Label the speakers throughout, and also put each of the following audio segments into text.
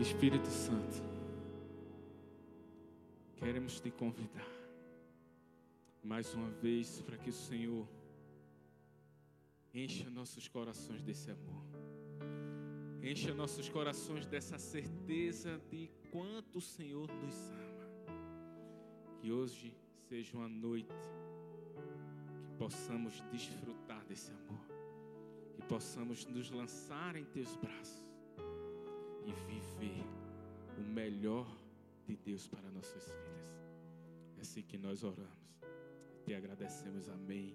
Speaker 1: Espírito Santo, queremos te convidar mais uma vez para que o Senhor encha nossos corações desse amor. Encha nossos corações dessa certeza de quanto o Senhor nos ama. Que hoje seja uma noite que possamos desfrutar desse amor. Que possamos nos lançar em teus braços e viver o melhor de Deus para nossas vidas. É assim que nós oramos. Te agradecemos. Amém.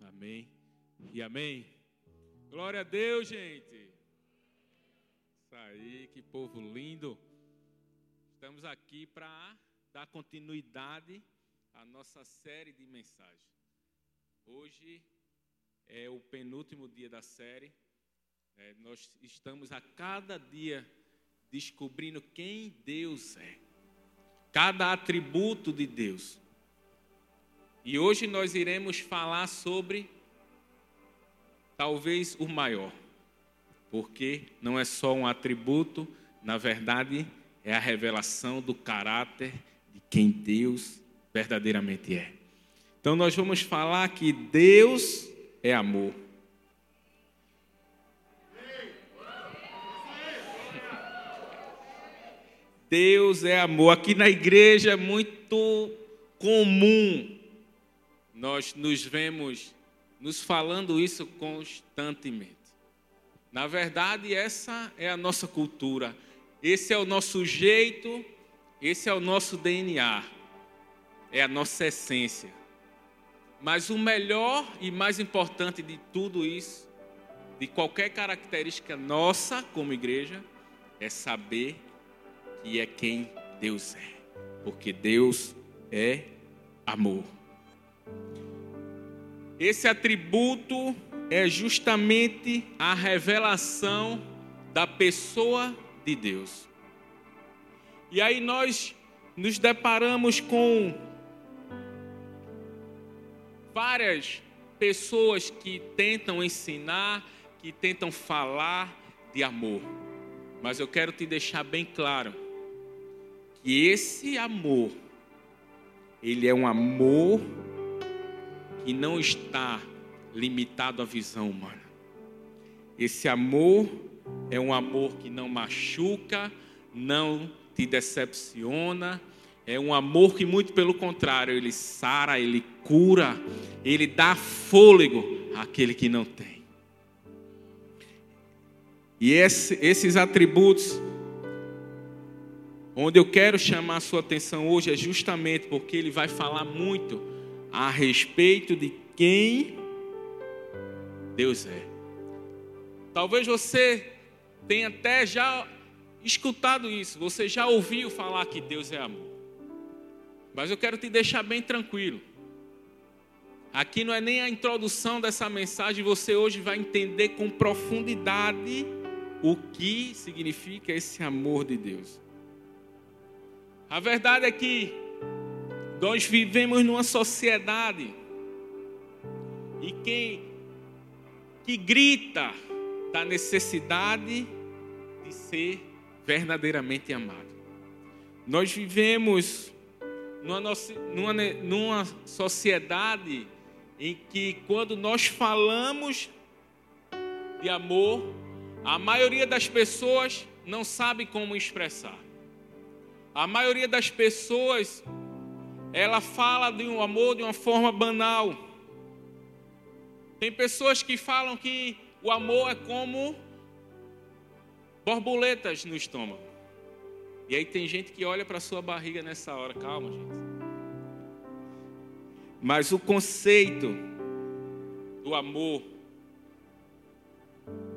Speaker 1: Amém. E amém. Glória a Deus, gente. Isso aí, que povo lindo. Estamos aqui para dar continuidade à nossa série de mensagens. Hoje é o penúltimo dia da série. É, nós estamos a cada dia descobrindo quem Deus é, cada atributo de Deus. E hoje nós iremos falar sobre talvez o maior, porque não é só um atributo, na verdade é a revelação do caráter de quem Deus verdadeiramente é. Então nós vamos falar que Deus é amor. Deus é amor. Aqui na igreja é muito comum nós nos vemos nos falando isso constantemente. Na verdade, essa é a nossa cultura, esse é o nosso jeito, esse é o nosso DNA, é a nossa essência. Mas o melhor e mais importante de tudo isso, de qualquer característica nossa como igreja, é saber que é quem Deus é, porque Deus é amor. Esse atributo é justamente a revelação da pessoa de Deus. E aí nós nos deparamos com várias pessoas que tentam ensinar, que tentam falar de amor. Mas eu quero te deixar bem claro que esse amor, ele é um amor que não está limitado à visão humana. Esse amor é um amor que não machuca, não te decepciona, é um amor que, muito pelo contrário, ele sara, ele cura, ele dá fôlego àquele que não tem. E esse, esses atributos Onde eu quero chamar a sua atenção hoje é justamente porque ele vai falar muito a respeito de quem Deus é. Talvez você tenha até já escutado isso, você já ouviu falar que Deus é amor. Mas eu quero te deixar bem tranquilo. Aqui não é nem a introdução dessa mensagem, você hoje vai entender com profundidade o que significa esse amor de Deus. A verdade é que nós vivemos numa sociedade e quem que grita da necessidade de ser verdadeiramente amado. Nós vivemos numa, numa, numa sociedade em que quando nós falamos de amor, a maioria das pessoas não sabe como expressar. A maioria das pessoas, ela fala de um amor de uma forma banal. Tem pessoas que falam que o amor é como borboletas no estômago. E aí tem gente que olha para sua barriga nessa hora, calma, gente. Mas o conceito do amor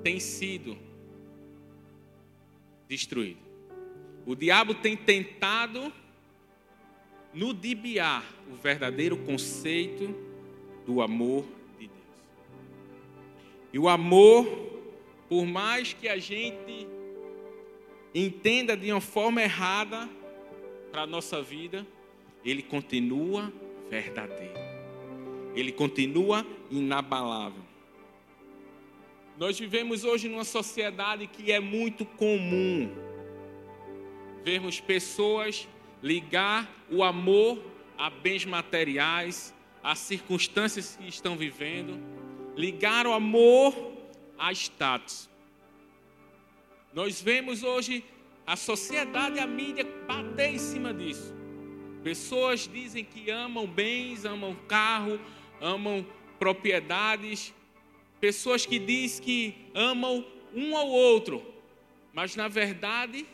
Speaker 1: tem sido destruído. O diabo tem tentado nudibiar o verdadeiro conceito do amor de Deus. E o amor, por mais que a gente entenda de uma forma errada para a nossa vida, ele continua verdadeiro. Ele continua inabalável. Nós vivemos hoje numa sociedade que é muito comum vermos pessoas ligar o amor a bens materiais, a circunstâncias que estão vivendo, ligar o amor a status. Nós vemos hoje a sociedade e a mídia bater em cima disso. Pessoas dizem que amam bens, amam carro, amam propriedades. Pessoas que dizem que amam um ao outro, mas na verdade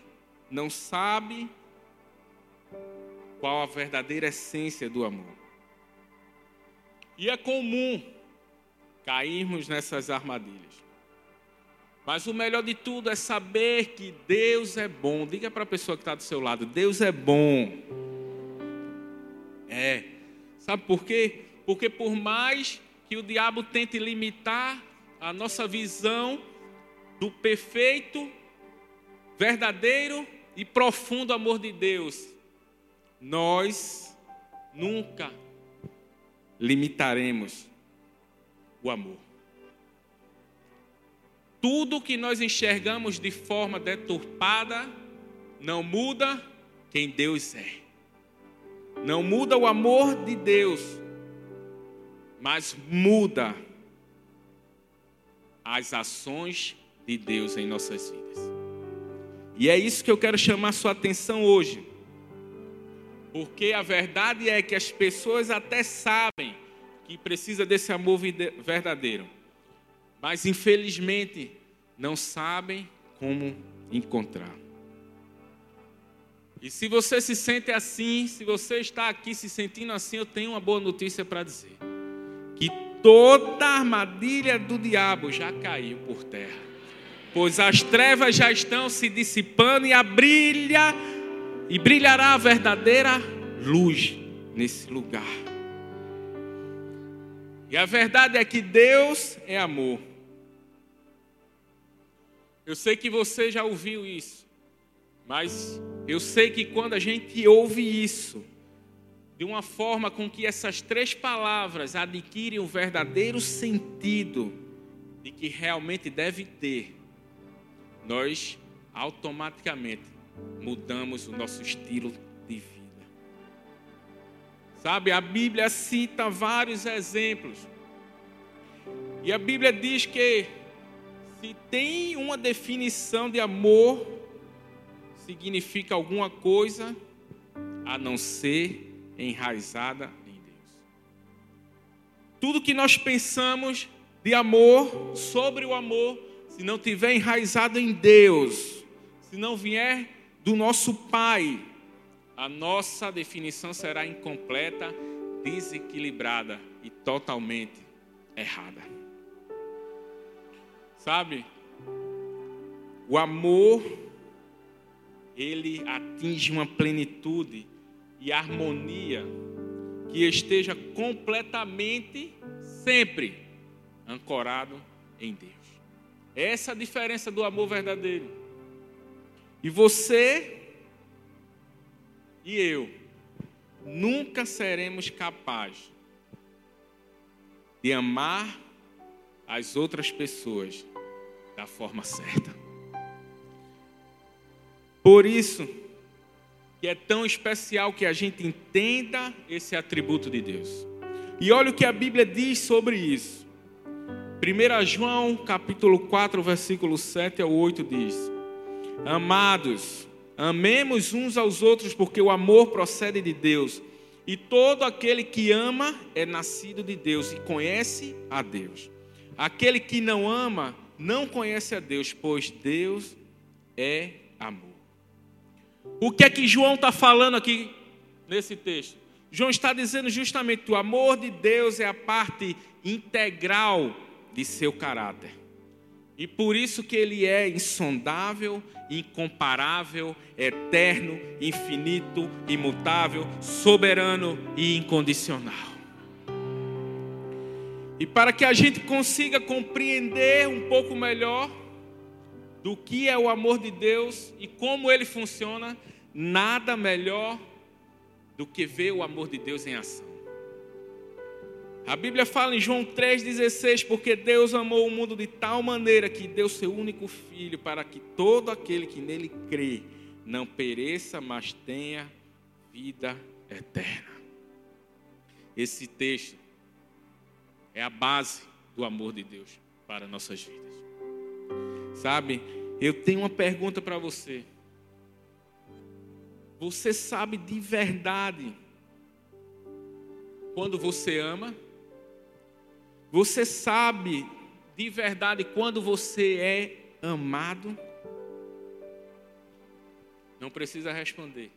Speaker 1: não sabem qual a verdadeira essência do amor. E é comum cairmos nessas armadilhas. Mas o melhor de tudo é saber que Deus é bom. Diga para a pessoa que está do seu lado: Deus é bom. É. Sabe por quê? Porque por mais que o diabo tente limitar a nossa visão do perfeito, verdadeiro e profundo amor de Deus, nós nunca limitaremos o amor. Tudo que nós enxergamos de forma deturpada não muda quem Deus é. Não muda o amor de Deus, mas muda as ações de Deus em nossas vidas. E é isso que eu quero chamar a sua atenção hoje. Porque a verdade é que as pessoas até sabem que precisa desse amor verdadeiro mas infelizmente não sabem como encontrar. E se você se sente assim, se você está aqui se sentindo assim, eu tenho uma boa notícia para dizer: que toda a armadilha do diabo já caiu por terra, pois as trevas já estão se dissipando e a brilha e brilhará a verdadeira luz nesse lugar. E a verdade é que Deus é amor. Eu sei que você já ouviu isso, mas eu sei que quando a gente ouve isso, de uma forma com que essas três palavras adquirem o verdadeiro sentido de que realmente deve ter, nós automaticamente mudamos o nosso estilo de vida. Sabe, a Bíblia cita vários exemplos. E a Bíblia diz que se tem uma definição de amor, significa alguma coisa a não ser enraizada em Deus. Tudo que nós pensamos de amor, sobre o amor, se não tiver enraizado em Deus, se não vier do nosso Pai, a nossa definição será incompleta, desequilibrada e totalmente errada. Sabe? O amor, ele atinge uma plenitude e harmonia que esteja completamente, sempre ancorado em Deus. Essa é a diferença do amor verdadeiro. E você e eu nunca seremos capazes de amar as outras pessoas da forma certa. Por isso que é tão especial que a gente entenda esse atributo de Deus. E olha o que a Bíblia diz sobre isso. 1 João, capítulo 4, versículo 7 ao 8 diz: Amados, amemos uns aos outros, porque o amor procede de Deus. E todo aquele que ama é nascido de Deus e conhece a Deus. Aquele que não ama não conhece a Deus, pois Deus é amor. O que é que João está falando aqui nesse texto? João está dizendo justamente que o amor de Deus é a parte integral de seu caráter. E por isso que ele é insondável, incomparável, eterno, infinito, imutável, soberano e incondicional. E para que a gente consiga compreender um pouco melhor do que é o amor de Deus e como ele funciona, nada melhor do que ver o amor de Deus em ação. A Bíblia fala em João 3,16: Porque Deus amou o mundo de tal maneira que deu seu único filho, para que todo aquele que nele crê não pereça, mas tenha vida eterna. Esse texto é a base do amor de Deus para nossas vidas. Sabe, eu tenho uma pergunta para você. Você sabe de verdade quando você ama? Você sabe de verdade quando você é amado? Não precisa responder.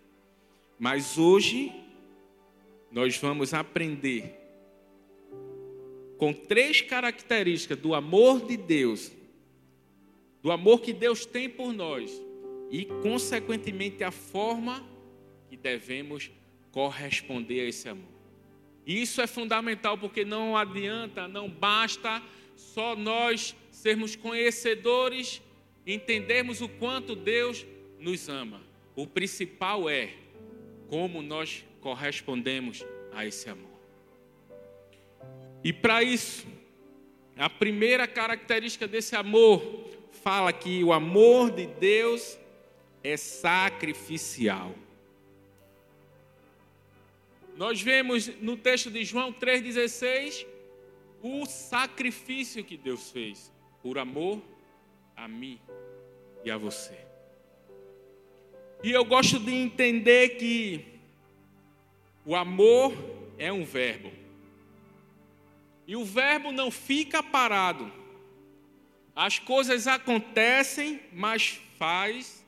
Speaker 1: Mas hoje nós vamos aprender com três características do amor de Deus, do amor que Deus tem por nós e, consequentemente, a forma que devemos corresponder a esse amor. E isso é fundamental porque não adianta, não basta só nós sermos conhecedores, entendermos o quanto Deus nos ama. O principal é como nós correspondemos a esse amor. E para isso, a primeira característica desse amor fala que o amor de Deus é sacrificial. Nós vemos no texto de João 3,16 o sacrifício que Deus fez por amor a mim e a você. E eu gosto de entender que o amor é um verbo. E o verbo não fica parado. As coisas acontecem, mas faz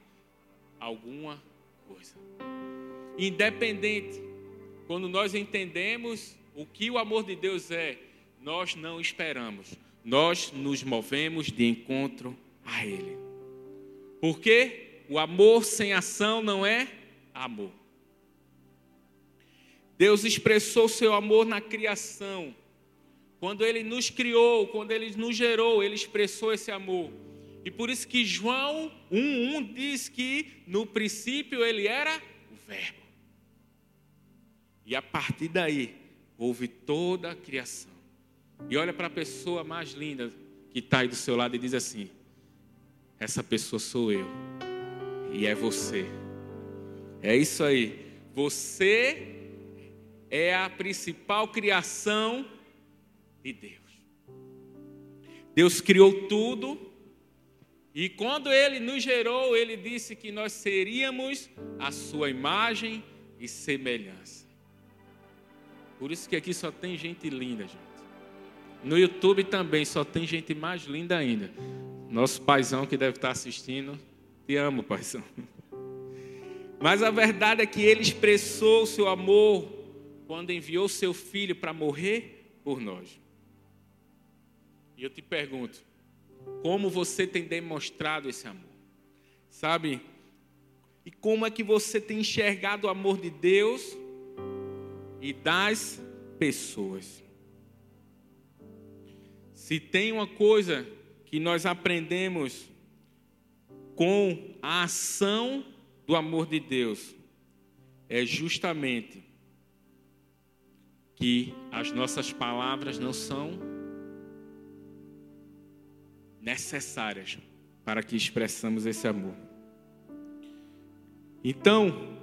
Speaker 1: alguma coisa. Independente, quando nós entendemos o que o amor de Deus é, nós não esperamos, nós nos movemos de encontro a Ele. Porque o amor sem ação não é amor. Deus expressou seu amor na criação. Quando ele nos criou, quando ele nos gerou, ele expressou esse amor. E por isso que João 1:1 diz que no princípio ele era o verbo. E a partir daí houve toda a criação. E olha para a pessoa mais linda que está aí do seu lado e diz assim: essa pessoa sou eu e é você. É isso aí. Você é a principal criação de Deus. Deus criou tudo e quando ele nos gerou, ele disse que nós seríamos a sua imagem e semelhança. Por isso que aqui só tem gente linda, gente. No YouTube também só tem gente mais linda ainda. Nosso paizão que deve estar assistindo, te amo, paizão. Mas a verdade é que ele expressou o seu amor quando enviou seu filho para morrer por nós. E eu te pergunto, como você tem demonstrado esse amor? Sabe? E como é que você tem enxergado o amor de Deus e das pessoas? Se tem uma coisa que nós aprendemos com a ação do amor de Deus é justamente que as nossas palavras não são necessárias para que expressamos esse amor. Então,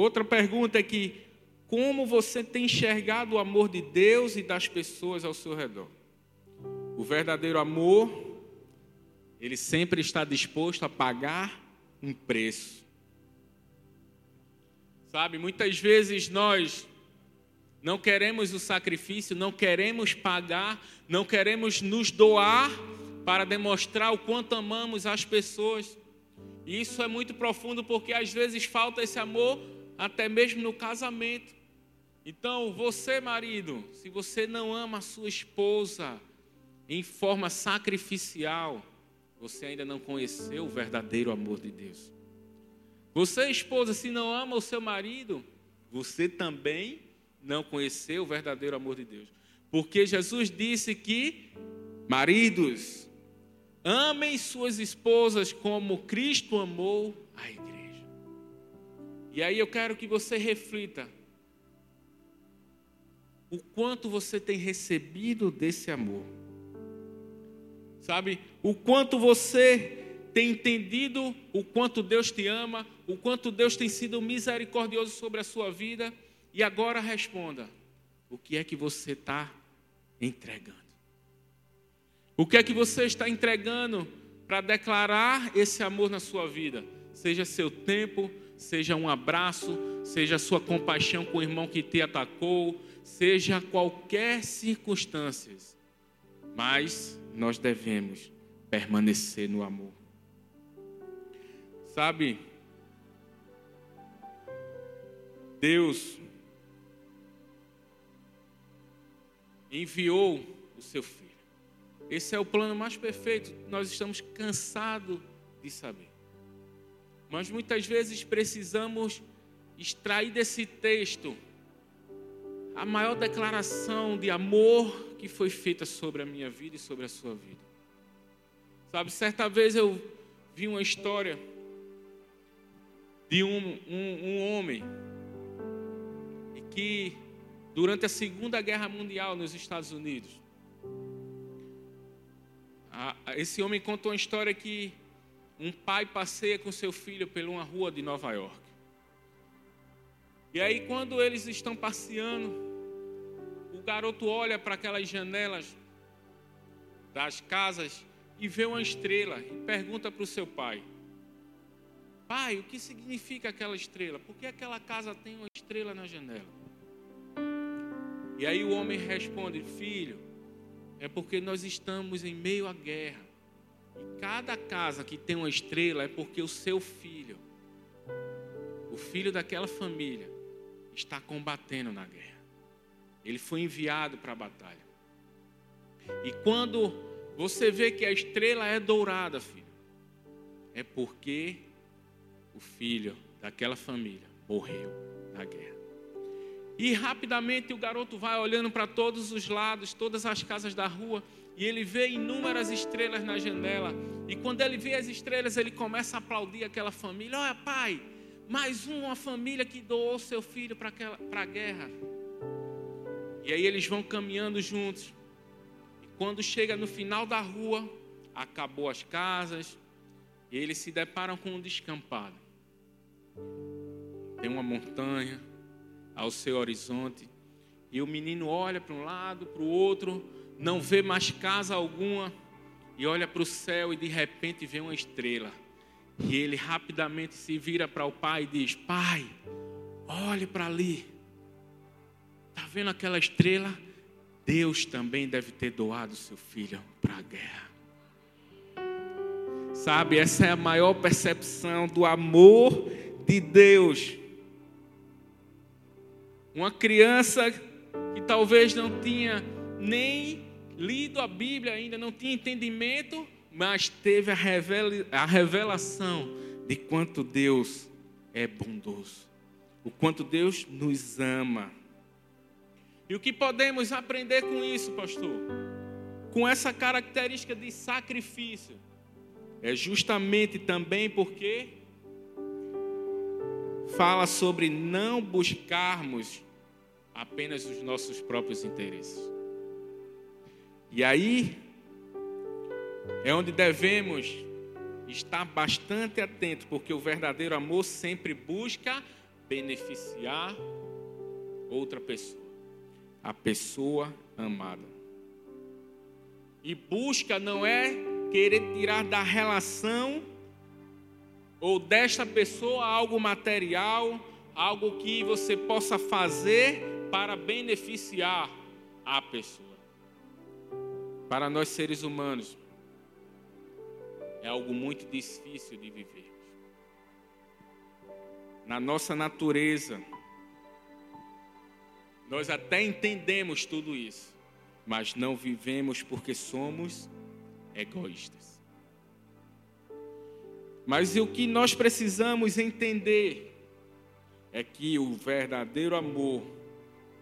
Speaker 1: outra pergunta é que como você tem enxergado o amor de Deus e das pessoas ao seu redor? O verdadeiro amor, ele sempre está disposto a pagar um preço. Sabe, muitas vezes nós não queremos o sacrifício, não queremos pagar, não queremos nos doar para demonstrar o quanto amamos as pessoas. E isso é muito profundo porque às vezes falta esse amor até mesmo no casamento. Então, você, marido, se você não ama a sua esposa em forma sacrificial, você ainda não conheceu o verdadeiro amor de Deus. Você, esposa, se não ama o seu marido, você também não conheceu o verdadeiro amor de Deus. Porque Jesus disse que, maridos, amem suas esposas como Cristo amou a. E aí eu quero que você reflita o quanto você tem recebido desse amor. Sabe? O quanto você tem entendido o quanto Deus te ama, o quanto Deus tem sido misericordioso sobre a sua vida. E agora responda: o que é que você está entregando? O que é que você está entregando para declarar esse amor na sua vida? Seja seu tempo, seja um abraço, seja sua compaixão com o irmão que te atacou, seja qualquer circunstância. Mas nós devemos permanecer no amor. Sabe, Deus enviou o seu filho. Esse é o plano mais perfeito. Nós estamos cansados de saber. Mas muitas vezes precisamos extrair desse texto a maior declaração de amor que foi feita sobre a minha vida e sobre a sua vida. Sabe, certa vez eu vi uma história de um, um, um homem que durante a Segunda Guerra Mundial nos Estados Unidos, esse homem contou uma história que um pai passeia com seu filho por uma rua de Nova York. E aí, quando eles estão passeando, o garoto olha para aquelas janelas das casas e vê uma estrela e pergunta para o seu pai: Pai, o que significa aquela estrela? Por que aquela casa tem uma estrela na janela? E aí o homem responde: Filho, é porque nós estamos em meio à guerra. E cada casa que tem uma estrela é porque o seu filho, o filho daquela família, está combatendo na guerra. Ele foi enviado para a batalha. E quando você vê que a estrela é dourada, filho, é porque o filho daquela família morreu na guerra. E rapidamente o garoto vai olhando para todos os lados, todas as casas da rua, e ele vê inúmeras estrelas na janela. E quando ele vê as estrelas, ele começa a aplaudir aquela família: Olha, pai, mais uma família que doou seu filho para a guerra. E aí eles vão caminhando juntos. E quando chega no final da rua, acabou as casas, e eles se deparam com um descampado. Tem uma montanha, ao seu horizonte. E o menino olha para um lado, para o outro, não vê mais casa alguma, e olha para o céu e de repente vê uma estrela. E ele rapidamente se vira para o pai e diz: Pai, olhe para ali. Está vendo aquela estrela? Deus também deve ter doado seu filho para a guerra. Sabe, essa é a maior percepção do amor de Deus uma criança que talvez não tinha nem lido a Bíblia ainda, não tinha entendimento, mas teve a revelação de quanto Deus é bondoso, o quanto Deus nos ama. E o que podemos aprender com isso, pastor? Com essa característica de sacrifício, é justamente também porque fala sobre não buscarmos apenas os nossos próprios interesses. E aí é onde devemos estar bastante atentos, porque o verdadeiro amor sempre busca beneficiar outra pessoa, a pessoa amada. E busca não é querer tirar da relação ou desta pessoa algo material, algo que você possa fazer para beneficiar a pessoa. Para nós seres humanos, é algo muito difícil de viver. Na nossa natureza, nós até entendemos tudo isso, mas não vivemos porque somos egoístas. Mas o que nós precisamos entender é que o verdadeiro amor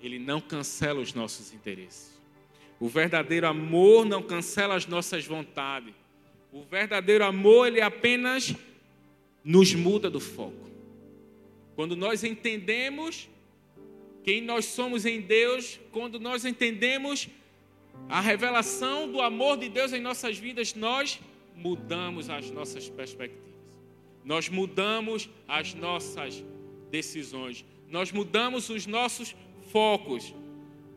Speaker 1: ele não cancela os nossos interesses. O verdadeiro amor não cancela as nossas vontades. O verdadeiro amor, ele apenas nos muda do foco. Quando nós entendemos quem nós somos em Deus, quando nós entendemos a revelação do amor de Deus em nossas vidas, nós mudamos as nossas perspectivas. Nós mudamos as nossas decisões. Nós mudamos os nossos focos.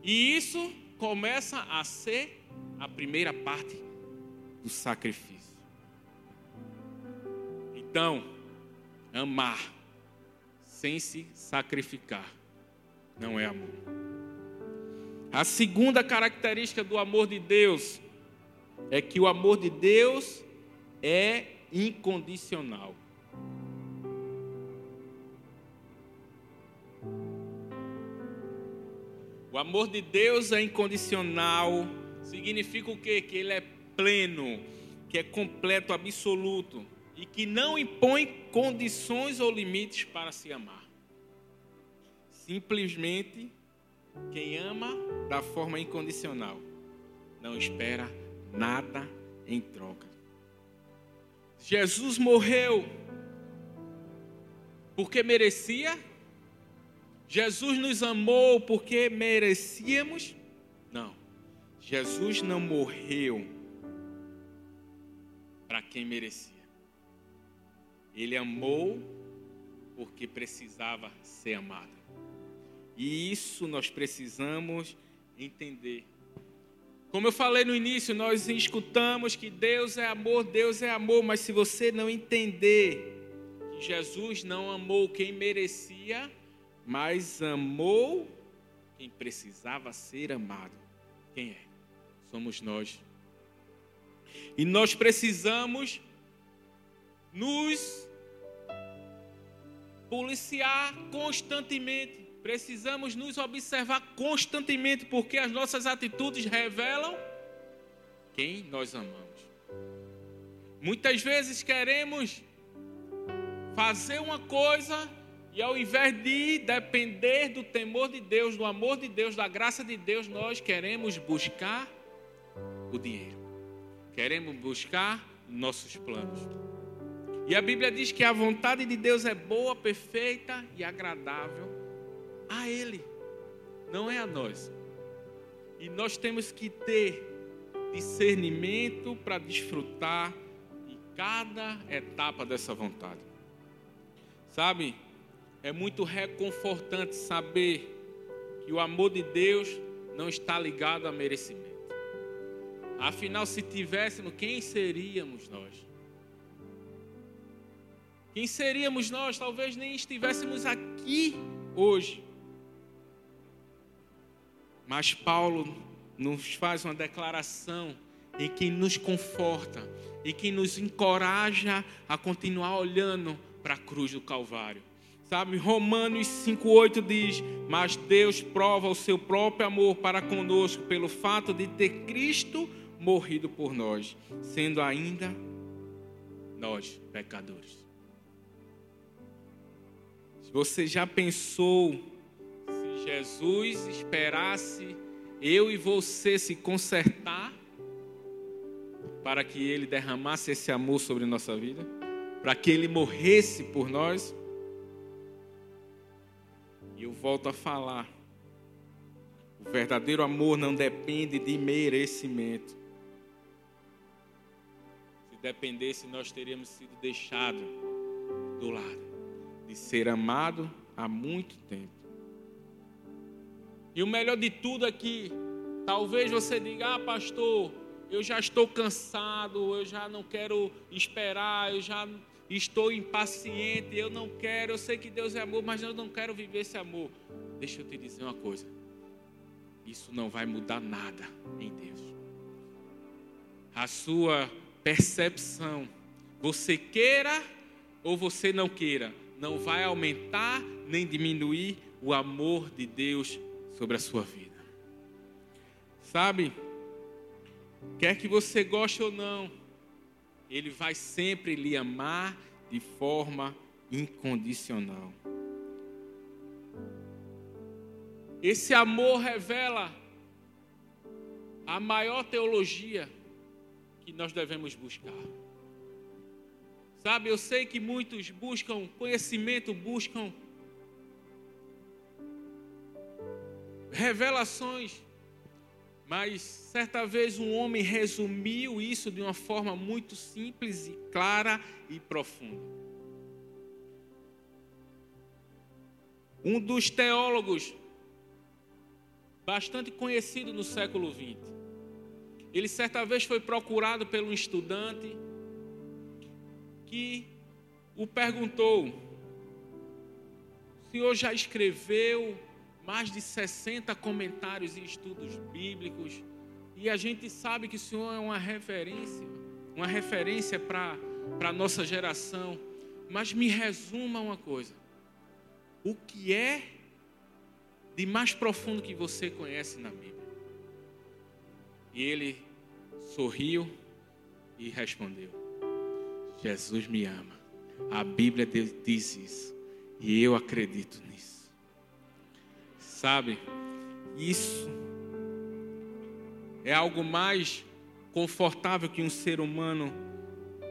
Speaker 1: E isso começa a ser a primeira parte do sacrifício. Então, amar sem se sacrificar não é amor. A segunda característica do amor de Deus é que o amor de Deus é incondicional. O amor de Deus é incondicional. Significa o quê? Que ele é pleno, que é completo, absoluto e que não impõe condições ou limites para se amar. Simplesmente quem ama da forma incondicional não espera nada em troca. Jesus morreu porque merecia? Jesus nos amou porque merecíamos? Não. Jesus não morreu para quem merecia. Ele amou porque precisava ser amado. E isso nós precisamos entender. Como eu falei no início, nós escutamos que Deus é amor, Deus é amor, mas se você não entender que Jesus não amou quem merecia, mas amou quem precisava ser amado. Quem é? Somos nós. E nós precisamos nos policiar constantemente. Precisamos nos observar constantemente, porque as nossas atitudes revelam quem nós amamos. Muitas vezes queremos fazer uma coisa e ao invés de depender do temor de Deus, do amor de Deus, da graça de Deus, nós queremos buscar o dinheiro. Queremos buscar nossos planos. E a Bíblia diz que a vontade de Deus é boa, perfeita e agradável a Ele, não é a nós. E nós temos que ter discernimento para desfrutar de cada etapa dessa vontade. Sabe, é muito reconfortante saber que o amor de Deus não está ligado a merecimento. Afinal, se tivéssemos, quem seríamos nós? Quem seríamos nós? Talvez nem estivéssemos aqui hoje. Mas Paulo nos faz uma declaração em que nos conforta e que nos encoraja a continuar olhando para a cruz do Calvário. Sabe, Romanos 5,8 diz: Mas Deus prova o seu próprio amor para conosco pelo fato de ter Cristo morrido por nós, sendo ainda nós pecadores. Você já pensou se Jesus esperasse eu e você se consertar para que ele derramasse esse amor sobre nossa vida? Para que ele morresse por nós? E eu volto a falar. O verdadeiro amor não depende de merecimento. Se dependesse, nós teríamos sido deixados do lado de ser amado há muito tempo. E o melhor de tudo é que talvez você diga: "Ah, pastor, eu já estou cansado, eu já não quero esperar, eu já estou impaciente, eu não quero, eu sei que Deus é amor, mas eu não quero viver esse amor". Deixa eu te dizer uma coisa. Isso não vai mudar nada em Deus. A sua percepção, você queira ou você não queira, não vai aumentar nem diminuir o amor de Deus sobre a sua vida. Sabe? Quer que você goste ou não, Ele vai sempre lhe amar de forma incondicional. Esse amor revela a maior teologia que nós devemos buscar. Sabe, eu sei que muitos buscam conhecimento, buscam revelações. Mas certa vez um homem resumiu isso de uma forma muito simples e clara e profunda. Um dos teólogos bastante conhecido no século XX. Ele certa vez foi procurado um estudante que o perguntou: o senhor já escreveu mais de 60 comentários e estudos bíblicos, e a gente sabe que o Senhor é uma referência, uma referência para a nossa geração. Mas me resuma uma coisa: o que é de mais profundo que você conhece na Bíblia? E ele sorriu e respondeu: Jesus me ama. A Bíblia diz isso, e eu acredito nisso. Sabe? Isso é algo mais confortável que um ser humano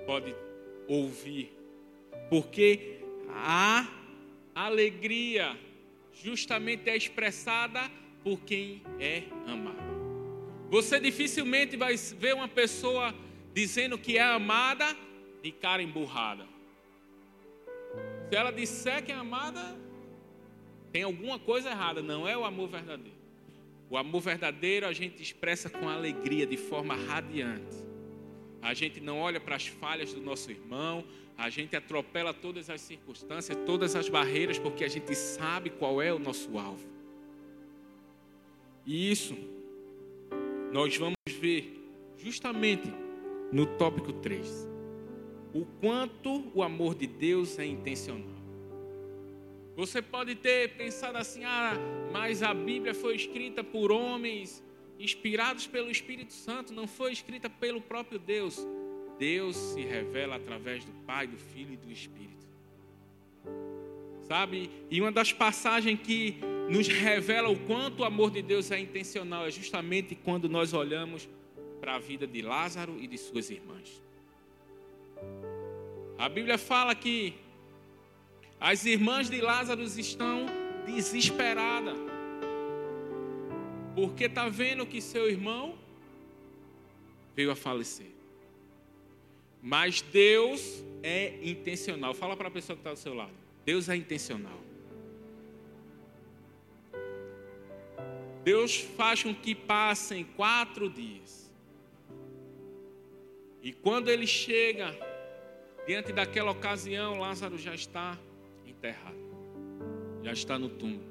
Speaker 1: pode ouvir. Porque a alegria justamente é expressada por quem é amado. Você dificilmente vai ver uma pessoa dizendo que é amada de cara emburrada. Se ela disser que é amada, tem alguma coisa errada, não é o amor verdadeiro. O amor verdadeiro a gente expressa com alegria, de forma radiante. A gente não olha para as falhas do nosso irmão, a gente atropela todas as circunstâncias, todas as barreiras, porque a gente sabe qual é o nosso alvo. E isso nós vamos ver justamente no tópico 3. O quanto o amor de Deus é intencional. Você pode ter pensado assim: ah, mas a Bíblia foi escrita por homens inspirados pelo Espírito Santo, não foi escrita pelo próprio Deus. Deus se revela através do Pai, do Filho e do Espírito. Sabe? E uma das passagens que nos revela o quanto o amor de Deus é intencional é justamente quando nós olhamos para a vida de Lázaro e de suas irmãs. A Bíblia fala que as irmãs de Lázaro estão desesperadas. Porque está vendo que seu irmão veio a falecer. Mas Deus é intencional. Fala para a pessoa que está do seu lado. Deus é intencional. Deus faz com que passem quatro dias. E quando ele chega diante daquela ocasião, Lázaro já está enterrado. Já está no túmulo.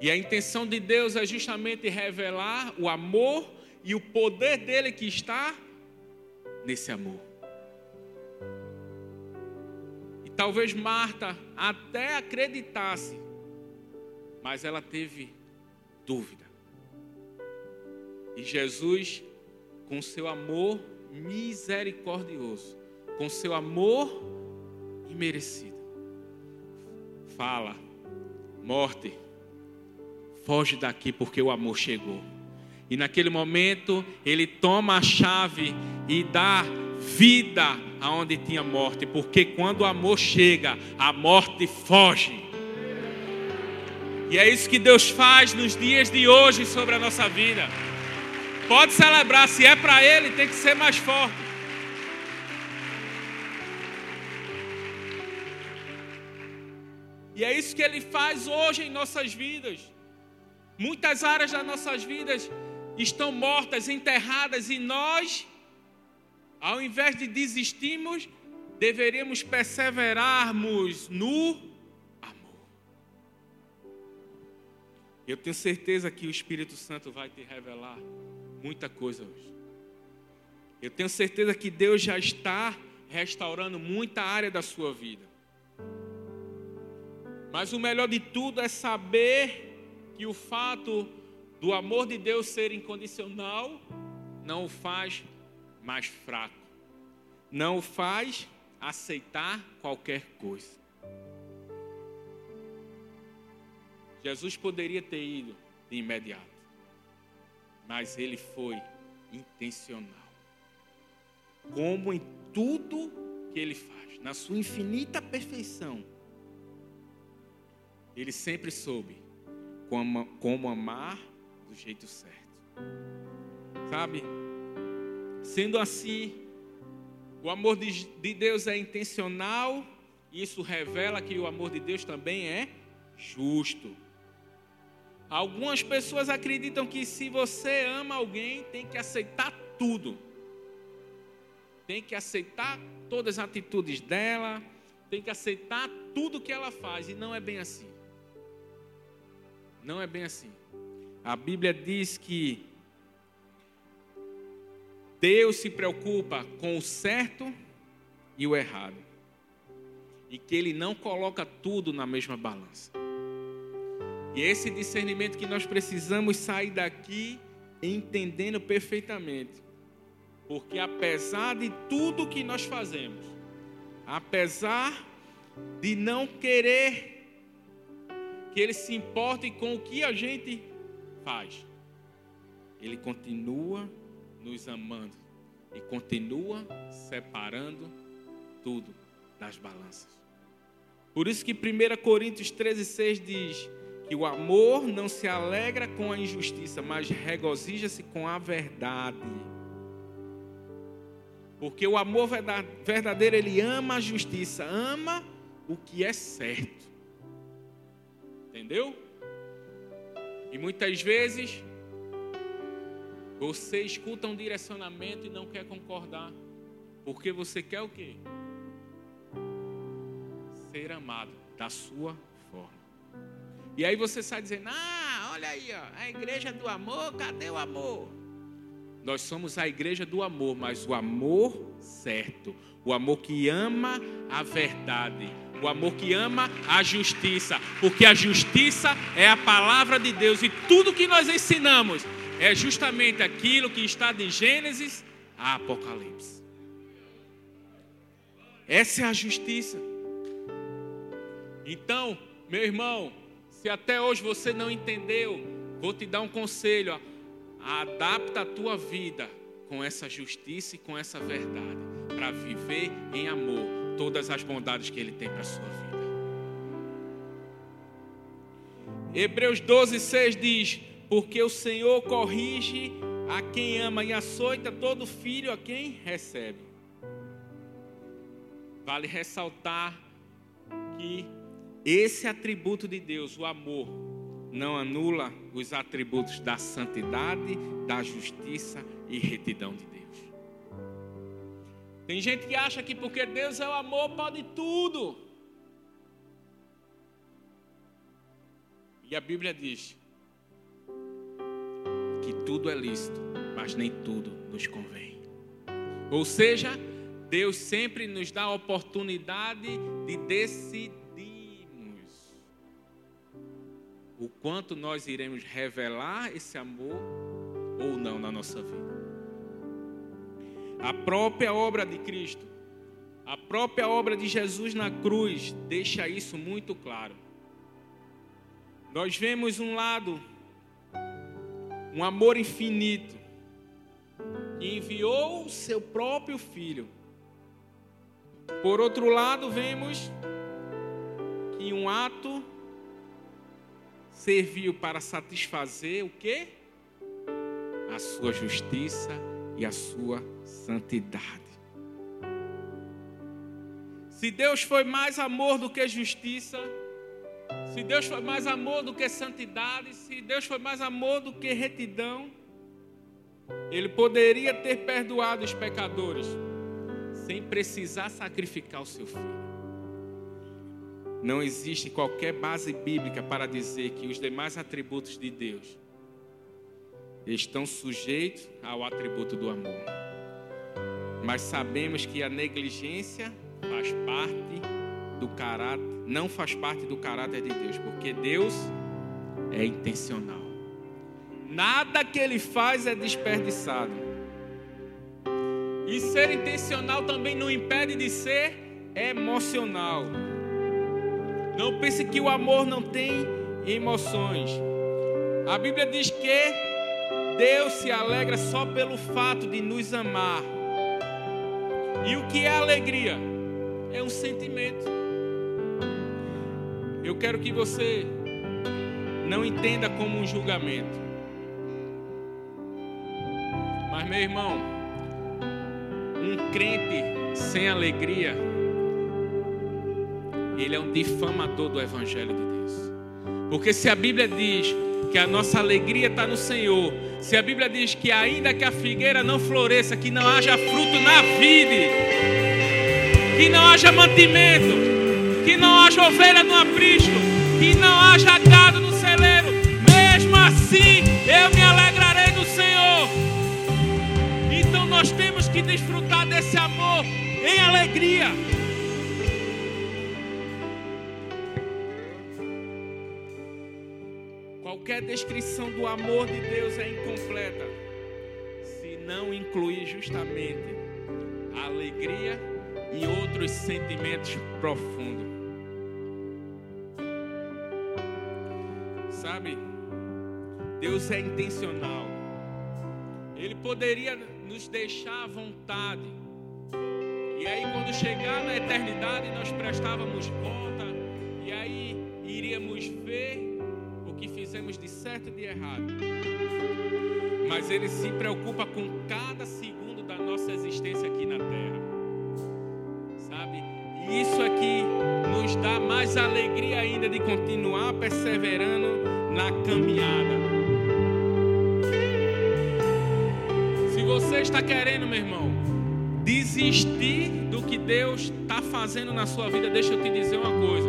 Speaker 1: E a intenção de Deus é justamente revelar o amor e o poder dele que está nesse amor. E talvez Marta até acreditasse, mas ela teve dúvida. E Jesus, com seu amor misericordioso, com seu amor imerecido. Fala, morte, foge daqui porque o amor chegou. E naquele momento ele toma a chave e dá vida aonde tinha morte, porque quando o amor chega, a morte foge. E é isso que Deus faz nos dias de hoje sobre a nossa vida. Pode celebrar, se é para Ele, tem que ser mais forte. E é isso que Ele faz hoje em nossas vidas. Muitas áreas das nossas vidas estão mortas, enterradas, e nós, ao invés de desistirmos, deveríamos perseverarmos no amor. Eu tenho certeza que o Espírito Santo vai te revelar muita coisa hoje. Eu tenho certeza que Deus já está restaurando muita área da sua vida. Mas o melhor de tudo é saber que o fato do amor de Deus ser incondicional não o faz mais fraco, não o faz aceitar qualquer coisa. Jesus poderia ter ido de imediato, mas ele foi intencional. Como em tudo que ele faz, na sua infinita perfeição, ele sempre soube como, amar do jeito certo. Sabe? Sendo assim, o amor de, de Deus é intencional, e isso revela que o amor de Deus também é justo. Algumas pessoas acreditam que se você ama alguém, tem que aceitar tudo. Tem que aceitar todas as atitudes dela, tem que aceitar tudo que ela faz, e não é bem assim. Não é bem assim. A Bíblia diz que Deus se preocupa com o certo e o errado. E que Ele não coloca tudo na mesma balança. E esse discernimento que nós precisamos sair daqui entendendo perfeitamente. Porque apesar de tudo que nós fazemos, apesar de não querer que ele se importe com o que a gente faz, ele continua nos amando e continua separando tudo das balanças. Por isso que 1 Coríntios 13, 6 diz que o amor não se alegra com a injustiça, mas regozija-se com a verdade. Porque o amor verdadeiro, ele ama a justiça, ama o que é certo. Entendeu? E muitas vezes você escuta um direcionamento e não quer concordar. Porque você quer o quê? Ser amado da sua forma. E aí você sai dizendo: Ah, olha aí, ó, a igreja do amor, cadê o amor? Nós somos a igreja do amor, mas o amor certo, o amor que ama a verdade, o amor que ama a justiça, porque a justiça é a palavra de Deus e tudo que nós ensinamos é justamente aquilo que está de Gênesis a Apocalipse. Essa é a justiça. Então, meu irmão, se até hoje você não entendeu, vou te dar um conselho: adapta a tua vida com essa justiça e com essa verdade, para viver em amor todas as bondades que Ele tem para a sua vida. Hebreus 12, 6 diz: porque o Senhor corrige a quem ama e açoita todo filho a quem recebe. Vale ressaltar que esse atributo de Deus, o amor, não anula os atributos da santidade, da justiça e retidão de Deus. Tem gente que acha que porque Deus é o amor pode tudo. E a Bíblia diz: que tudo é lícito, mas nem tudo nos convém. Ou seja, Deus sempre nos dá a oportunidade de decidirmos o quanto nós iremos revelar esse amor ou não na nossa vida. A própria obra de Cristo, a própria obra de Jesus na cruz deixa isso muito claro. Nós vemos um lado um amor infinito, que enviou o seu próprio filho. Por outro lado, vemos que um ato serviu para satisfazer o que? A sua justiça e a sua santidade. Se Deus foi mais amor do que justiça, se Deus foi mais amor do que santidade, se Deus foi mais amor do que retidão, Ele poderia ter perdoado os pecadores, sem precisar sacrificar o seu filho. Não existe qualquer base bíblica para dizer que os demais atributos de Deus estão sujeitos ao atributo do amor. Mas sabemos que a negligência faz parte do caráter, não faz parte do caráter de Deus, porque Deus é intencional. Nada que ele faz é desperdiçado. E ser intencional também não impede de ser emocional. Não pense que o amor não tem emoções. A Bíblia diz que Deus se alegra só pelo fato de nos amar. E o que é alegria? É um sentimento. Eu quero que você não entenda como um julgamento. Mas, meu irmão, um crente sem alegria, ele é um difamador do Evangelho de Deus. Porque se a Bíblia diz que a nossa alegria está no Senhor, se a Bíblia diz que ainda que a figueira não floresça, que não haja fruto na vide, que não haja mantimento, que não haja ovelha no aprisco, que não haja gado no celeiro, mesmo assim eu me alegrarei no Senhor. Então nós temos que desfrutar desse amor em alegria. Qualquer descrição do amor de Deus é incompleta se não incluir justamente a alegria e outros sentimentos profundos. Sabe? Deus é intencional. Ele poderia nos deixar à vontade. E aí, quando chegar na eternidade, nós prestávamos conta. Certo e de errado. Mas Ele se preocupa com cada segundo da nossa existência aqui na terra. Sabe? E isso aqui nos dá mais alegria ainda de continuar perseverando na caminhada. Se você está querendo, meu irmão, desistir do que Deus está fazendo na sua vida, deixa eu te dizer uma coisa.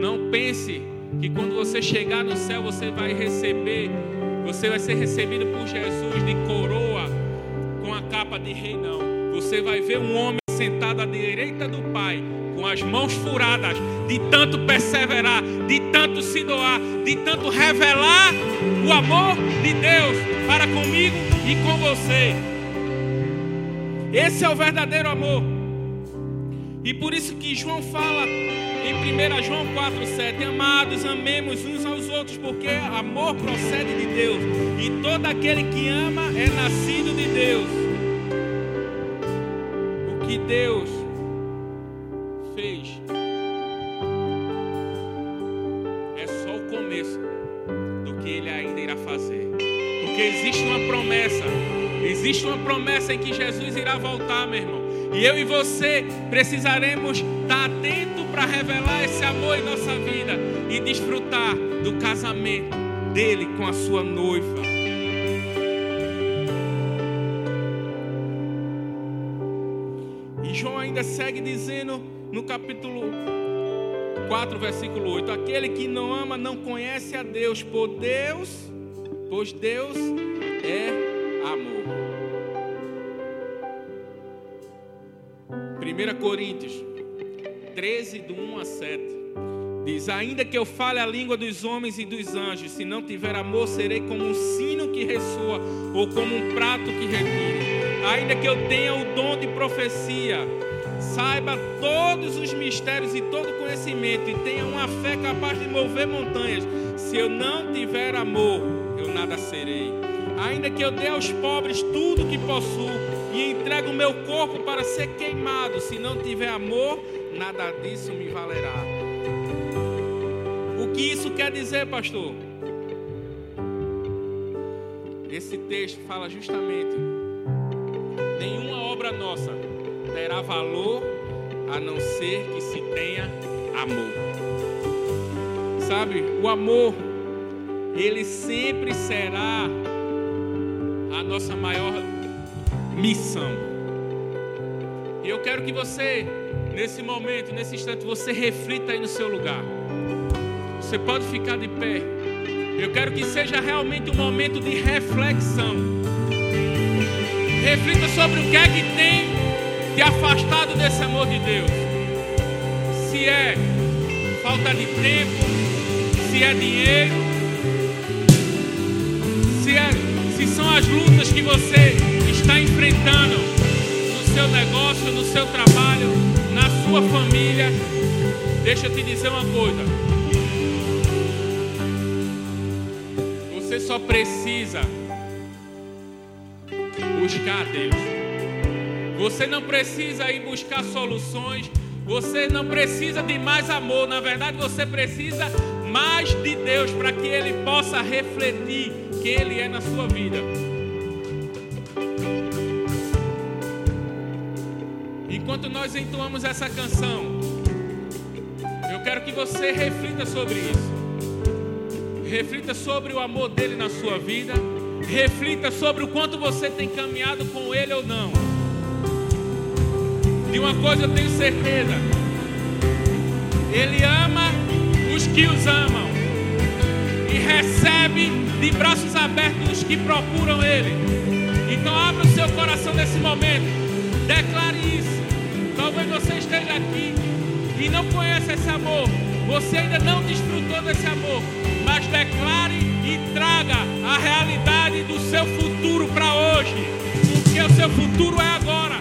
Speaker 1: Não pense que quando você chegar no céu você vai receber, você vai ser recebido por Jesus de coroa com a capa de rei, não. Você vai ver um homem sentado à direita do Pai, com as mãos furadas, de tanto perseverar, de tanto se doar, de tanto revelar o amor de Deus para comigo e com você. Esse é o verdadeiro amor. E por isso que João fala em 1 João 4,7: Amados, amemos uns aos outros, porque amor procede de Deus, e todo aquele que ama é nascido de Deus. O que Deus fez é só o começo do que Ele ainda irá fazer, porque existe uma promessa, existe uma promessa em que Jesus irá voltar, meu irmão. E eu e você precisaremos estar atento para revelar esse amor em nossa vida e desfrutar do casamento dele com a sua noiva. E João ainda segue dizendo no capítulo 4, versículo 8: Aquele que não ama não conhece a Deus, pois Deus, pois Deus é amor. 1 Coríntios 13, do 1 a 7. Diz: Ainda que eu fale a língua dos homens e dos anjos, se não tiver amor, serei como um sino que ressoa ou como um prato que retire. Ainda que eu tenha o dom de profecia, saiba todos os mistérios e todo conhecimento e tenha uma fé capaz de mover montanhas, se eu não tiver amor, eu nada serei. Ainda que eu dê aos pobres tudo que possuo e entregue o meu corpo para ser queimado, se não tiver amor, nada disso me valerá. O que isso quer dizer, pastor? Esse texto fala justamente: nenhuma obra nossa terá valor a não ser que se tenha amor. Sabe, o amor, ele sempre será a nossa maior missão. E eu quero que você, nesse momento, nesse instante, você reflita aí no seu lugar. Você pode ficar de pé. Eu quero que seja realmente um momento de reflexão. Reflita sobre o que é que tem te afastado desse amor de Deus. Se é falta de tempo, se é dinheiro, se, é, se são as lutas que você no seu negócio, no seu trabalho, na sua família. Deixa eu te dizer uma coisa. Você só precisa buscar a Deus. Você não precisa ir buscar soluções. Você não precisa de mais amor. Na verdade, você precisa mais de Deus para que ele possa refletir quem ele é na sua vida. Enquanto nós entoamos essa canção, eu quero que você reflita sobre isso. Reflita sobre o amor dele na sua vida. Reflita sobre o quanto você tem caminhado com ele ou não. De uma coisa eu tenho certeza: Ele ama os que os amam e recebe de braços abertos os que procuram Ele. Então, abra o seu coração nesse momento, declare isso. Talvez você esteja aqui e não conheça esse amor, você ainda não desfrutou desse amor, mas declare e traga a realidade do seu futuro para hoje, porque o seu futuro é agora,